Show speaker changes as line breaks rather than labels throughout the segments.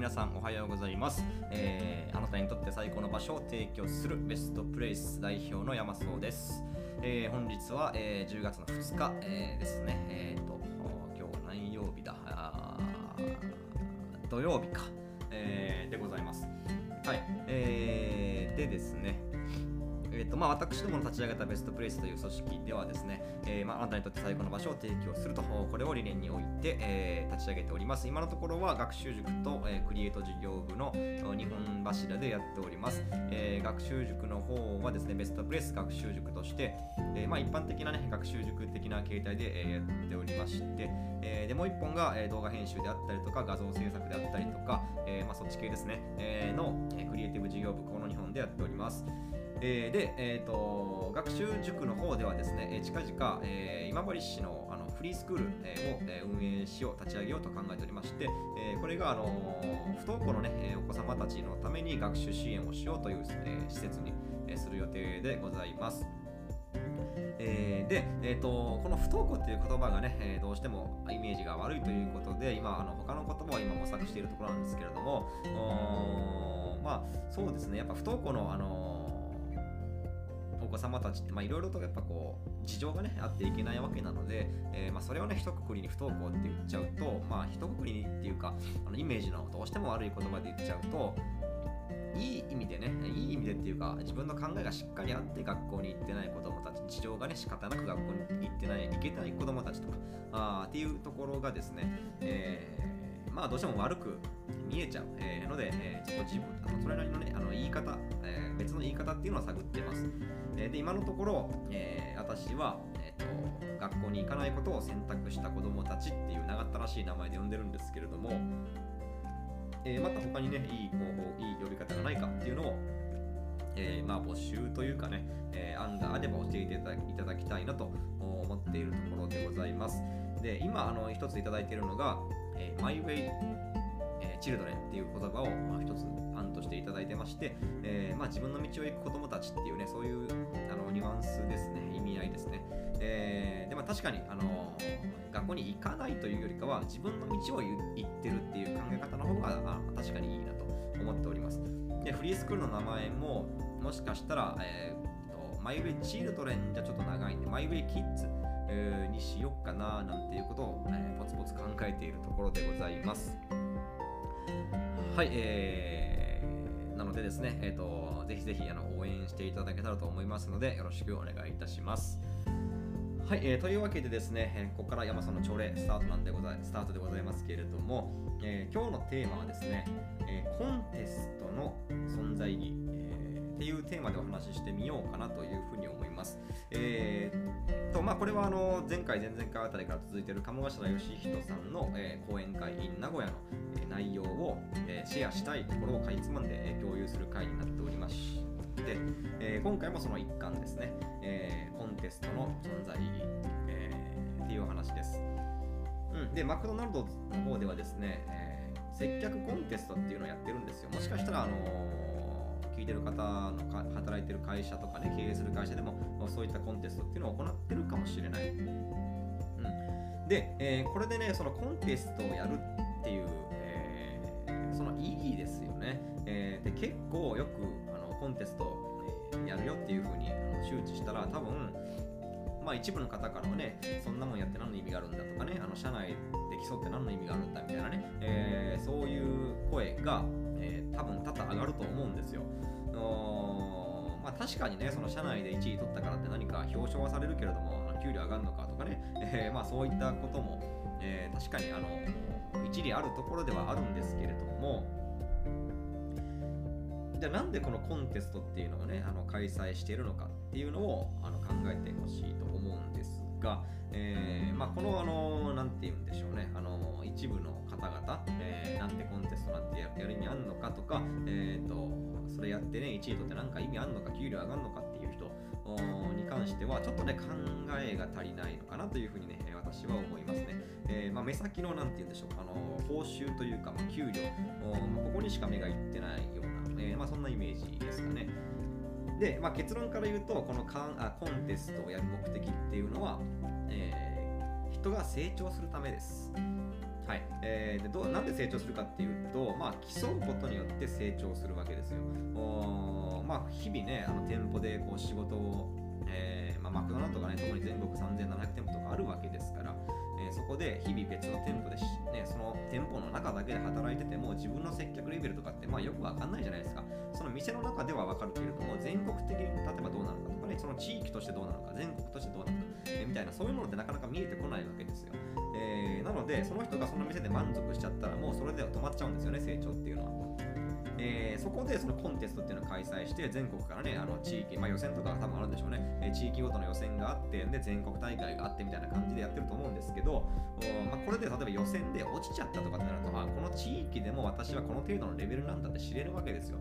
皆さんおはようございます、えーあなたにとって最高の場所を提供するベストプレイス代表の山荘です、えー本日は、えー10月の2日、えーですね。えーと今日何曜日だ。あー土曜日か、えーでございます。はい、えーでですね。えーとまあ、私どもの立ち上げたベストプレイスという組織ではですね、えーまあ、あなたにとって最高の場所を提供すると、これを理念において、えー立ち上げております。今のところは学習塾と、えークリエイト事業部の2本柱でやっております。えー学習塾の方はですね、ベストプレイス学習塾として、えーまあ、一般的な、ね、学習塾的な形態で、えーやっておりまして、えーでもう一本が、えー動画編集であったりとか、画像制作であったりとか、えーまあ、そっち系ですね、えーの、クリエイティブ事業部、この2本でやっております。えーで、えーと、学習塾の方ではですね、近々、えー今治市のあのフリースクール、を、え運営しよう、立ち上げようと考えておりまして、えーこれが、あの不登校の、ね、お子様たちのために学習支援をしようという、えー施設に、えする予定でございます。えーで、えー、とこの不登校っていう言葉がね、えーどうしてもイメージが悪いということで今あの他の言葉を今模索しているところなんですけれどもまあそうですねやっぱ不登校のあの子様たちっていろいろとやっぱこう事情がねあっていけないわけなので、えーまあ、それをね一括りに不登校って言っちゃうとまあ一括りにっていうかあのイメージのどうしても悪い言葉で言っちゃうといい意味でね、いい意味でっていうか、自分の考えがしっかりあって学校に行ってない子供たち、事情がね、仕方なく学校に行ってない、行けない子供たちとか、あっていうところがですね、えーまあどうしても悪く見えちゃう、ので、えーちょっと自分、あのそれなりのね、あの言い方、えー別の言い方っていうのを探ってます。えーで、今のところ、えー私は、えーと、学校に行かないことを選択した子供たちっていう長ったらしい名前で呼んでるんですけれども、えーまた他にね、いい方法、いい呼び方がないかっていうのを、えーまあ、募集というかね、えー案があれば教えていたいただきたいなと思っているところでございます。で、今、あの一ついただいているのが、えー、My Way、えー Children っていう言葉をまあ一つ案としていただいてまして、えーまあ、自分の道を行く子供たちっていうね、そういうあのニュアンスですね、意味合いですね。えーでまあ、確かに、あの学校に行かないというよりかは自分の道を行ってるっていう考え方の方があ確かにいいなと思っております。で、フリースクールの名前ももしかしたら、えー、とマイウェイチルドレンじゃちょっと長いんで、マイウェイキッズ、にしよっかななんていうことを、えーポツポツ考えているところでございます。はい、えー、なのでですね、えー、とぜひぜひあの応援していただけたらと思いますので、よろしくお願いいたします。はい、えーというわけでですね、えーここから山さんの朝礼スタートなんでございスタートでございますけれども、えー今日のテーマはですね、えーコンテストの存在意義、えーっていうテーマでお話ししてみようかなというふうに思います。えーとまあ、これはあの前回、前々回あたりから続いている鴨頭義人さんの、え講演会 in 名古屋の、え内容を、えシェアしたいところをかいつまんで、え共有する回になっておりまして、え今回もその一環ですね、えーコンテストの存在意義、えっていうお話です。うん、で、マクドナルドの方ではですね、えー接客コンテストっていうのをやってるんですよ。もしかしたら、あのー聞いてる方のか働いてる会社とかね、経営する会社でも、そういったコンテストっていうのを行ってるかもしれない。うん、で、えーこれでね、そのコンテストをやるっていう、えーその意義ですよね。えーで、結構よくあのコンテスト、えーやるよっていうふうにあの周知したら、多分まあ一部の方からはね、そんなもんやって何の意味があるんだとかね、あの社内で競って何の意味があるんだみたいなね、えーそういう声が、えー多分多々上がると思うんですよ。のまあ、確かにね、その社内で1位取ったからって何か表彰はされるけれども、給料上がるのかとかね、えーまあそういったことも、えー確かにあの一理あるところではあるんですけれども、じゃあなんでこのコンテストっていうのをねあの開催しているのかっていうのをあの考えてほしいと思うんでが、えーまあ、このあのなんて言うんでしょうね。あの一部の方々、えーなんでコンテストなんてやる意味あんのかとか、えー、とそれやってね1位取ってなんか意味あんのか給料上がるのかっていう人に関してはちょっとね考えが足りないのかなというふうにね私は思いますね、えーまあ、目先のなんて言うんでしょうあの報酬というか、まあ、給料。まここにしか目がいってないような、えーまあ、そんなイメージですかね。で、まあ、結論から言うとこのカンあコンテストをやる目的っていうのは、えー人が成長するためです。はいえー、でどなんで成長するかっていうと、まあ、競うことによって成長するわけですよ。おまあ、日々ね、あの店舗でこう仕事を、えーまあ、マクドナルドがね、特に全国3700店舗とかあるわけですから、えー、そこで日々別の店舗でし、ね、その店舗の中だけで働いてても自分の接客レベルとかってまあよくわかんないじゃないですか。その店の中ではわかるけれども、全国的に例えばどうなのかとかね、その地域としてどうなのか、全国としてどうなのか、えー、みたいな、そういうものってなかなか見えてこないわけですよ。えー、なので、その人がその店で満足しちゃったら、もうそれで止まっちゃうんですよね、成長っていうのは。えー、そこでそのコンテストっていうのを開催して全国からねあの地域、まあ、予選とか多分あるんでしょうね、え、地域ごとの予選があってで全国大会があってみたいな感じでやってると思うんですけど、まあ、これで例えば予選で落ちちゃったとかってなるとあこの地域でも私はこの程度のレベルなんだって知れるわけですよ。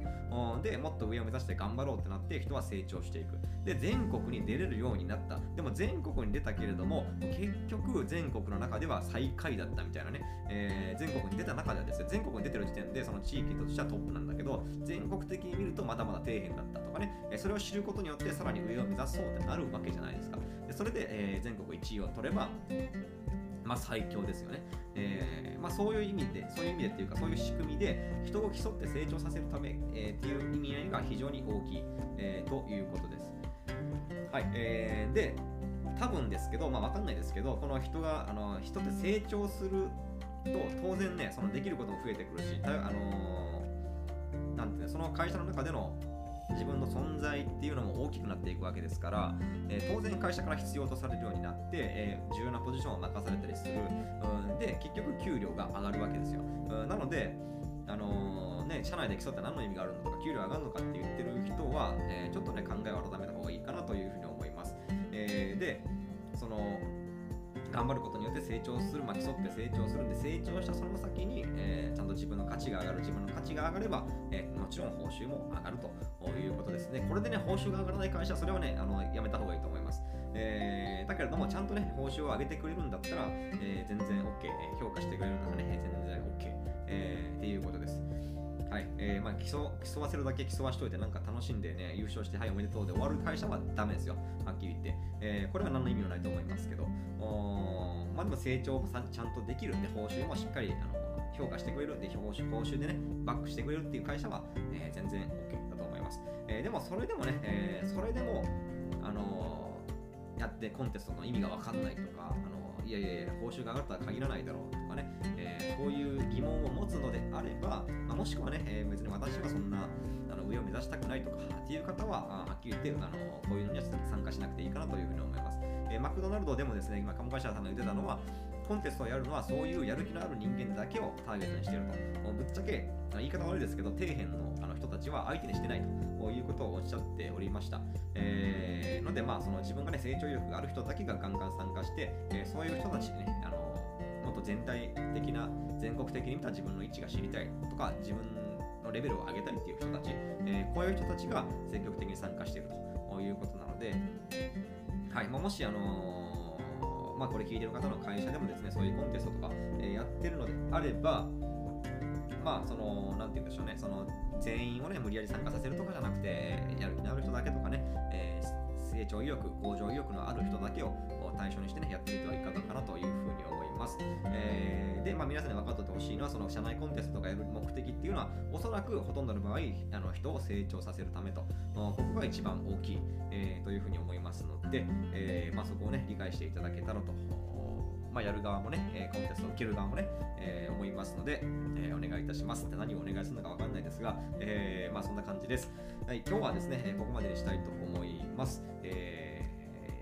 でもっと上を目指して頑張ろうってなって人は成長していく。で全国に出れるようになった。でも全国に出たけれども結局全国の中では最下位だったみたいなね、えー、全国に出た中ではですね全国に出てる時点でその地域としてはトップなんだ。だけど全国的に見るとまだまだ底辺だったとかね、それを知ることによってさらに上を目指そうってなるわけじゃないですか。でそれで、え、全国1位を取ればまあ、最強ですよね、えーまあ、そういう意味でそういう意味でっていうかそういう仕組みで人を競って成長させるため、えー、っていう意味合いが非常に大きい、えー、ということです。はい、えー、で多分ですけど、まあ、分かんないですけどこの人があの人って成長すると当然ねそのできることも増えてくるし、あの、の会社の中での自分の存在っていうのも大きくなっていくわけですから、えー、当然会社から必要とされるようになって、えー、重要なポジションを任されたりする、うん、で結局給料が上がるわけですよ、うん、なのであのー、ね、社内で競って何の意味があるのとか給料上がるのかって言ってる人は、え、ちょっとね考えを改めた方がいいかなというふうに思います、え、でその頑張ることによって成長する、まあ、競って成長するんで成長したその先に、えー、ちゃんと自分の価値が上がる自分の価値が上がれば、えー、もちろん報酬も上がるということですね。これでね報酬が上がらない会社はそれはねあのやめた方がいいと思います、えー、だけれどもちゃんとね報酬を上げてくれるんだったら、え全然 OK 評価してくれるならね全然 OK、えーっていうことです。はい。えーまあ、競競わせるだけ競わしといてなんか楽しんでね優勝してはいおめでとうで終わる会社はダメですよ。はっきり言って、えー、これは何の意味もないと思いますけど。まあでも成長さちゃんとできるんで報酬もしっかりあの評価してくれるんで報酬報酬でねバックしてくれるっていう会社は、えー、全然 OK だと思います、えー、でもそれでもね、えー、それでもあのやってコンテストの意味が分かんないとかあのいやいやいや報酬が上がるとは限らないだろうとかね、えー、こういう疑問を持つのであれば、まあ、もしくはね、えー、別に私はそんなあの上を目指したくないとかっていう方は、はっきり言ってあのこういうのには参加しなくていいかなというふうに思います。えー、マクドナルドでもですね、今、鴨頭さんが言ってたのは、コンテストをやるのはそういうやる気のある人間だけをターゲットにしていると。ぶっちゃけ、言い方悪いですけど、底辺のあの人たちは相手にしてないということをおっしゃっておりました。えー、ので、まあ、その自分がね、成長意欲がある人だけがガンガン参加して、えー、そういう人たちにね、あのもっと全体的な、全国的に見た自分の位置が知りたいとか、自分のレベルを上げたいっていう人たち、えー、こういう人たちが積極的に参加しているということなので、はいま、もし、あのまあ、これ聞いてる方の会社でもですね、そういうコンテストとか、え、やってるのであれば、まあ、その、なんて言うんでしょうね、その、全員をね、無理やり参加させるとかじゃなくて、やる気のある人だけとかね、えー、成長意欲、向上意欲のある人だけを対象にしてね、やってみてはいかがかなというふうに思います。えー、で、まあ、皆さんに分かってほしいのは、その社内コンテストとかやる目的っていうのは、おそらくほとんどの場合、あの人を成長させるためと、ここが一番大きい、えー、というふうに思いますので、えーまあ、そこをね、理解していただけたらとまあ、やる側もね、え、コンテストを受ける側もね、えー、思いますので、えー、お願いいたしますって何をお願いするのかわかんないですが、えー、まあそんな感じです。はい、今日はですね、ここまでにしたいと思います。え、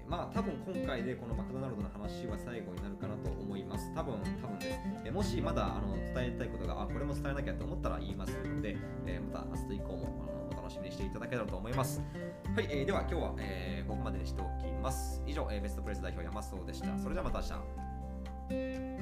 まあ多分今回でこのマクドナルドの話は最後になるかなと思います。多分、多分です。え、もしまだあの伝えたいことが、あ、これも伝えなきゃと思ったら言いますので、え、また明日以降もあのお楽しみにしていただけたらと思います。はい、えー、では今日は、えー、ここまでにしておきます。以上、え、ベストプレス代表山荘でした。それではまた明日。